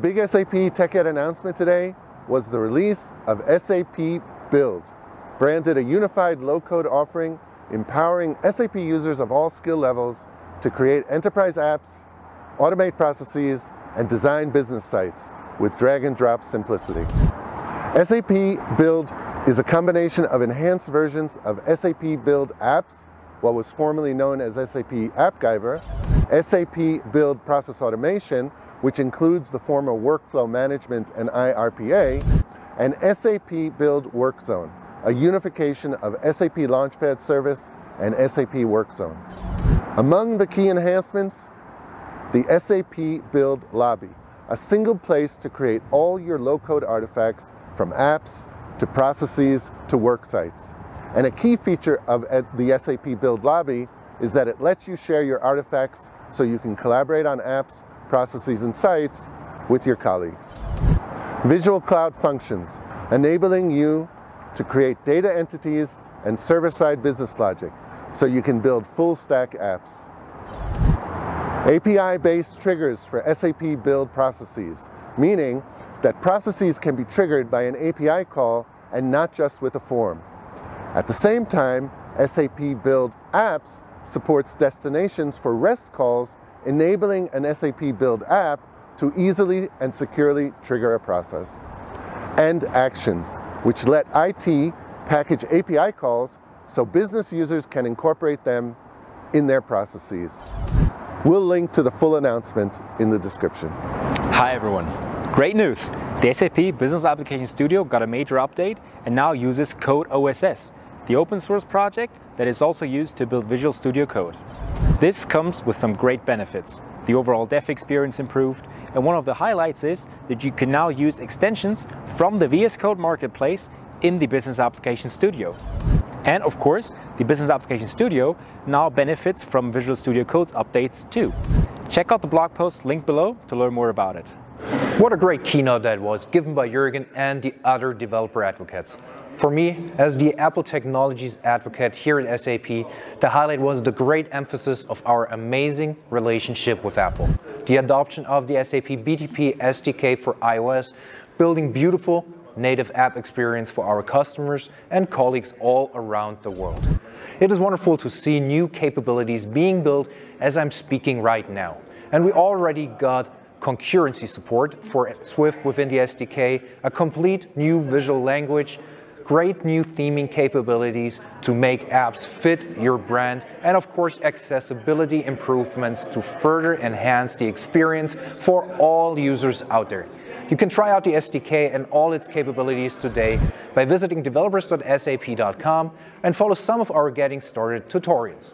big SAP TechEd announcement today was the release of SAP Build, branded a unified low-code offering empowering SAP users of all skill levels to create enterprise apps, automate processes, and design business sites with drag and drop simplicity. SAP Build is a combination of enhanced versions of SAP Build apps, what was formerly known as SAP AppGyver, SAP Build Process Automation, which includes the former Workflow Management and IRPA, and SAP Build Workzone, a unification of SAP Launchpad Service and SAP Workzone. Among the key enhancements, the SAP Build Lobby, a single place to create all your low-code artifacts from apps to processes to work sites. And a key feature of the SAP Build Lobby is that it lets you share your artifacts so you can collaborate on apps, processes, and sites with your colleagues. Visual Cloud Functions, enabling you to create data entities and server-side business logic so you can build full-stack apps. API-based triggers for SAP build processes, meaning that processes can be triggered by an API call and not just with a form. At the same time, SAP Build Apps supports destinations for REST calls, enabling an SAP Build app to easily and securely trigger a process. And Actions, which let IT package API calls so business users can incorporate them in their processes. We'll link to the full announcement in the description. Hi everyone. Great news! The SAP Business Application Studio got a major update and now uses Code OSS, the open source project that is also used to build Visual Studio Code. This comes with some great benefits. The overall dev experience improved, and one of the highlights is that you can now use extensions from the VS Code Marketplace in the Business Application Studio. And of course, the Business Application Studio now benefits from Visual Studio Code's updates too. Check out the blog post linked below to learn more about it. What a great keynote that was, given by Jürgen and the other developer advocates. For me, as the Apple Technologies advocate here at SAP, the highlight was the great emphasis of our amazing relationship with Apple. The adoption of the SAP BTP SDK for iOS, building beautiful native app experience for our customers and colleagues all around the world. It is wonderful to see new capabilities being built as I'm speaking right now. And we already got concurrency support for Swift within the SDK, a complete new visual language, great new theming capabilities to make apps fit your brand, and of course accessibility improvements to further enhance the experience for all users out there. You can try out the SDK and all its capabilities today by visiting developers.sap.com and follow some of our getting started tutorials.